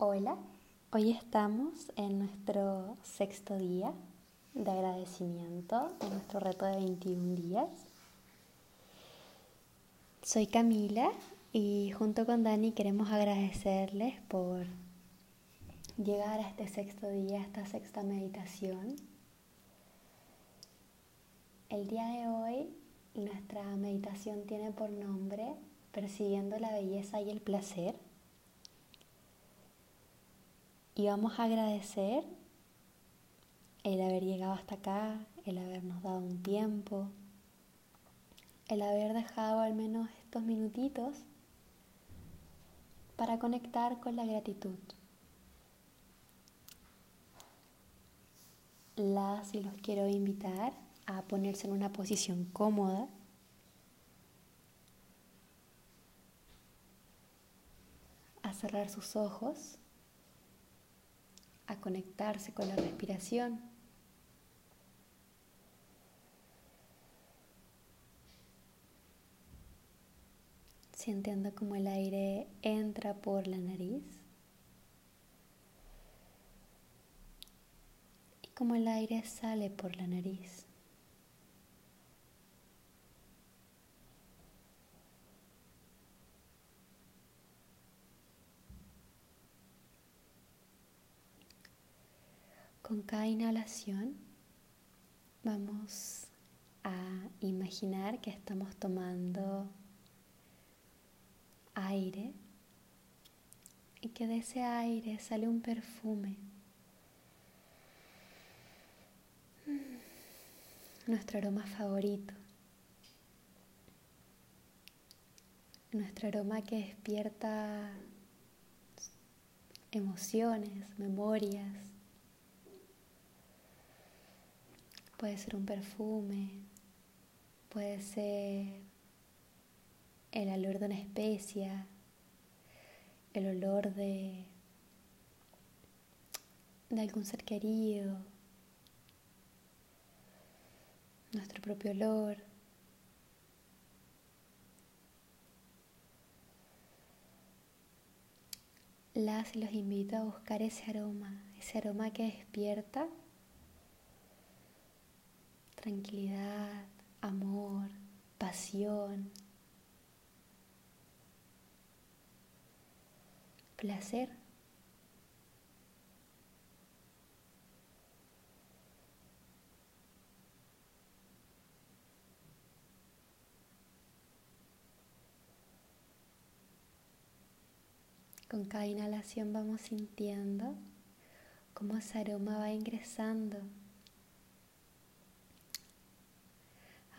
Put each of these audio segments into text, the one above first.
Hola, hoy estamos en nuestro sexto día de agradecimiento, en nuestro reto de 21 días. Soy Camila y junto con Dani queremos agradecerles por llegar a este sexto día, a esta sexta meditación. El día de hoy nuestra meditación tiene por nombre Persiguiendo la belleza y el placer. Y vamos a agradecer el haber llegado hasta acá, el habernos dado un tiempo, el haber dejado al menos estos minutitos para conectar con la gratitud. Las y los quiero invitar a ponerse en una posición cómoda. a cerrar sus ojos a conectarse con la respiración. Sintiendo como el aire entra por la nariz y como el aire sale por la nariz. Con cada inhalación vamos a imaginar que estamos tomando aire y que de ese aire sale un perfume. Nuestro aroma favorito. Nuestro aroma que despierta emociones, memorias, Puede ser un perfume, puede ser el olor de una especia, el olor de, de algún ser querido, nuestro propio olor. Las y los invito a buscar ese aroma, ese aroma que despierta tranquilidad, amor, pasión, placer. Con cada inhalación vamos sintiendo cómo ese aroma va ingresando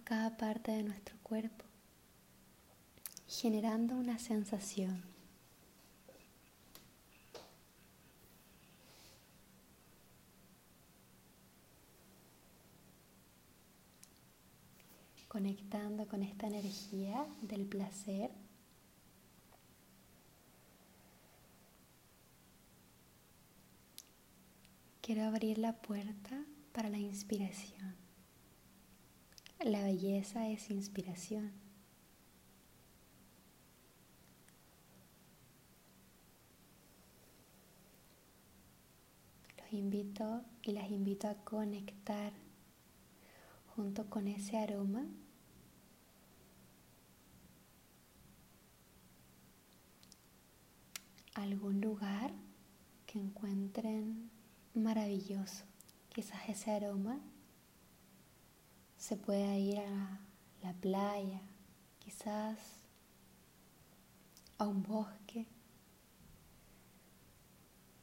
cada parte de nuestro cuerpo, generando una sensación. Conectando con esta energía del placer. Quiero abrir la puerta para la inspiración. La belleza es inspiración. Los invito y las invito a conectar junto con ese aroma algún lugar que encuentren maravilloso. Quizás ese aroma se puede ir a la playa, quizás a un bosque,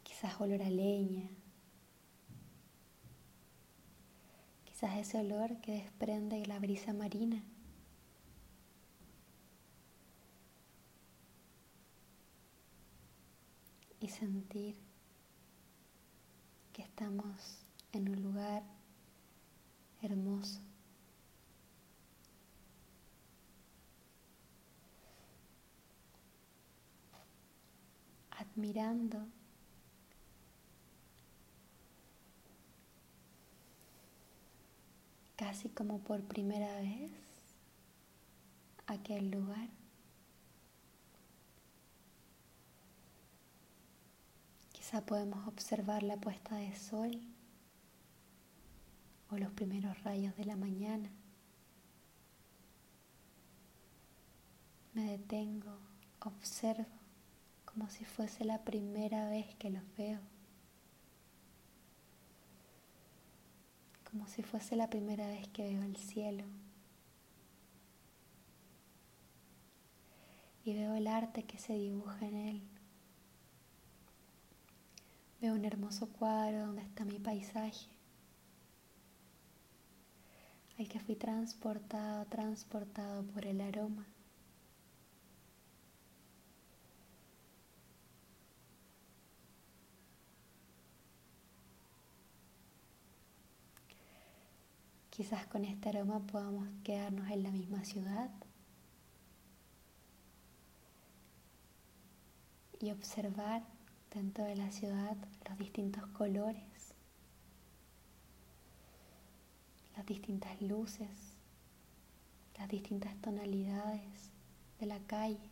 quizás olor a leña, quizás ese olor que desprende la brisa marina. Y sentir que estamos en un lugar hermoso. Admirando casi como por primera vez aquel lugar. Quizá podemos observar la puesta de sol o los primeros rayos de la mañana. Me detengo, observo como si fuese la primera vez que los veo. Como si fuese la primera vez que veo el cielo. Y veo el arte que se dibuja en él. Veo un hermoso cuadro donde está mi paisaje. Al que fui transportado, transportado por el aroma. Quizás con este aroma podamos quedarnos en la misma ciudad y observar dentro de la ciudad los distintos colores, las distintas luces, las distintas tonalidades de la calle.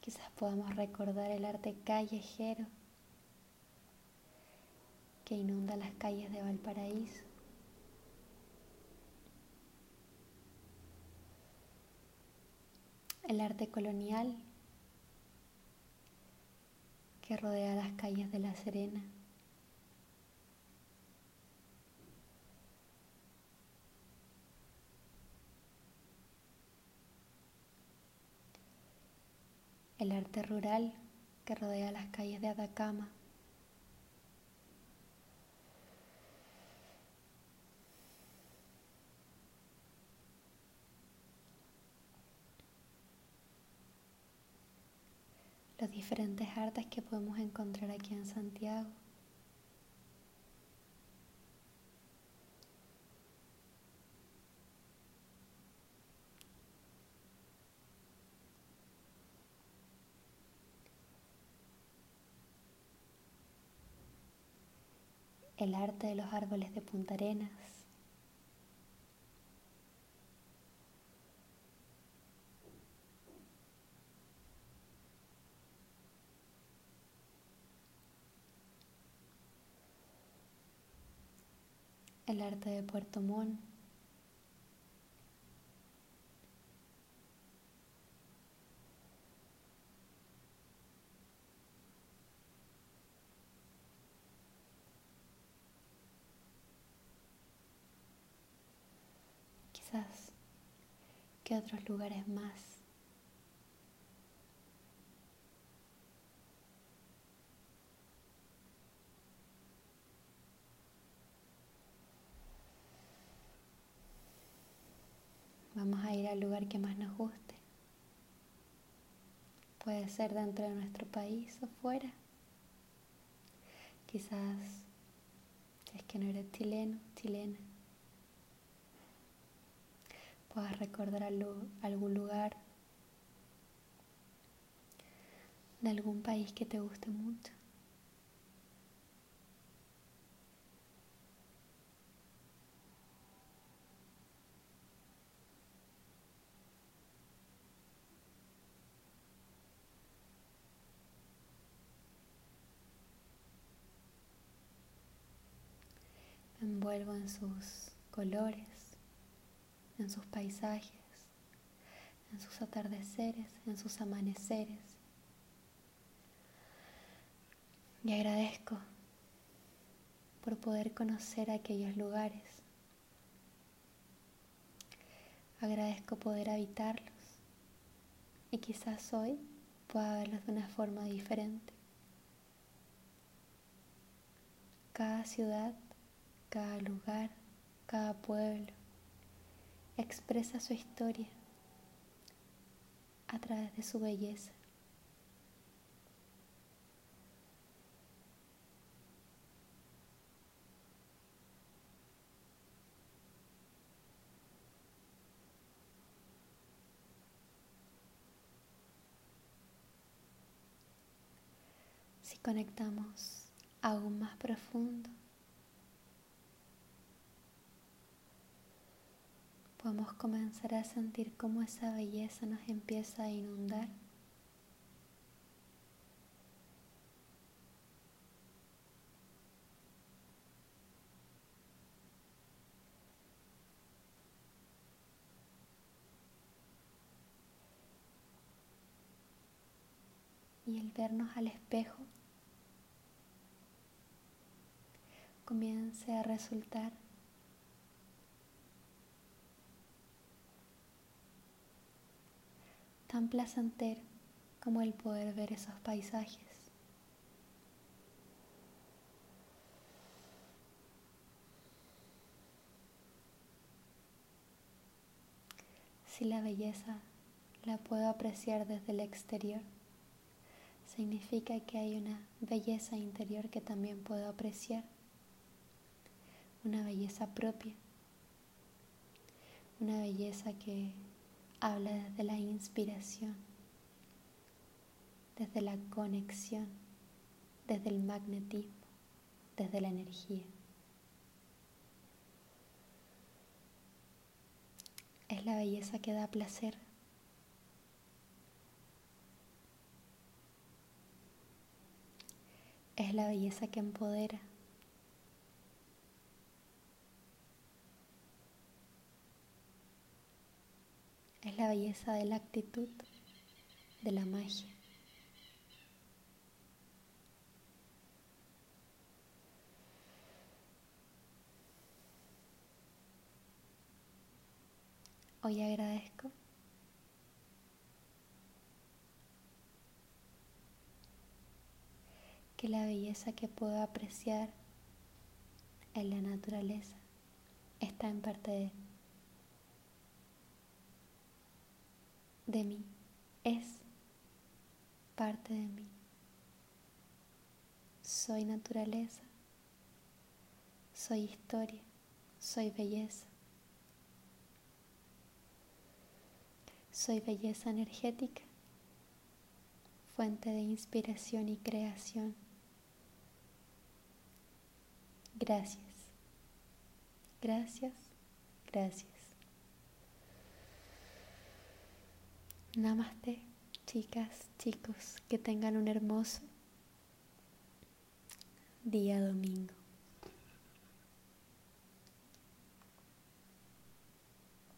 Quizás podamos recordar el arte callejero que inunda las calles de Valparaíso. El arte colonial que rodea las calles de La Serena. El arte rural que rodea las calles de Atacama. Diferentes artes que podemos encontrar aquí en Santiago. El arte de los árboles de Punta Arenas. El arte de Puerto Montt. Quizás que otros lugares más. Ir al lugar que más nos guste. Puede ser dentro de nuestro país o fuera. Quizás es que no eres chileno, chilena. Puedas recordar algún lugar de algún país que te guste mucho. Envuelvo en sus colores, en sus paisajes, en sus atardeceres, en sus amaneceres. Y agradezco por poder conocer aquellos lugares. Agradezco poder habitarlos y quizás hoy pueda verlos de una forma diferente. Cada ciudad cada lugar, cada pueblo expresa su historia a través de su belleza. Si conectamos aún más profundo, podemos comenzar a sentir cómo esa belleza nos empieza a inundar. y el vernos al espejo comience a resultar tan placentero como el poder ver esos paisajes. Si la belleza la puedo apreciar desde el exterior, significa que hay una belleza interior que también puedo apreciar, una belleza propia, una belleza que habla desde la inspiración, desde la conexión, desde el magnetismo, desde la energía. Es la belleza que da placer Es la belleza que empodera. Es la belleza de la actitud, de la magia. Hoy agradezco que la belleza que puedo apreciar en la naturaleza está en parte de, de mí, es parte de mí. Soy naturaleza, soy historia, soy belleza. Soy belleza energética, fuente de inspiración y creación. Gracias. Gracias. Gracias. Namaste, chicas, chicos, que tengan un hermoso día domingo.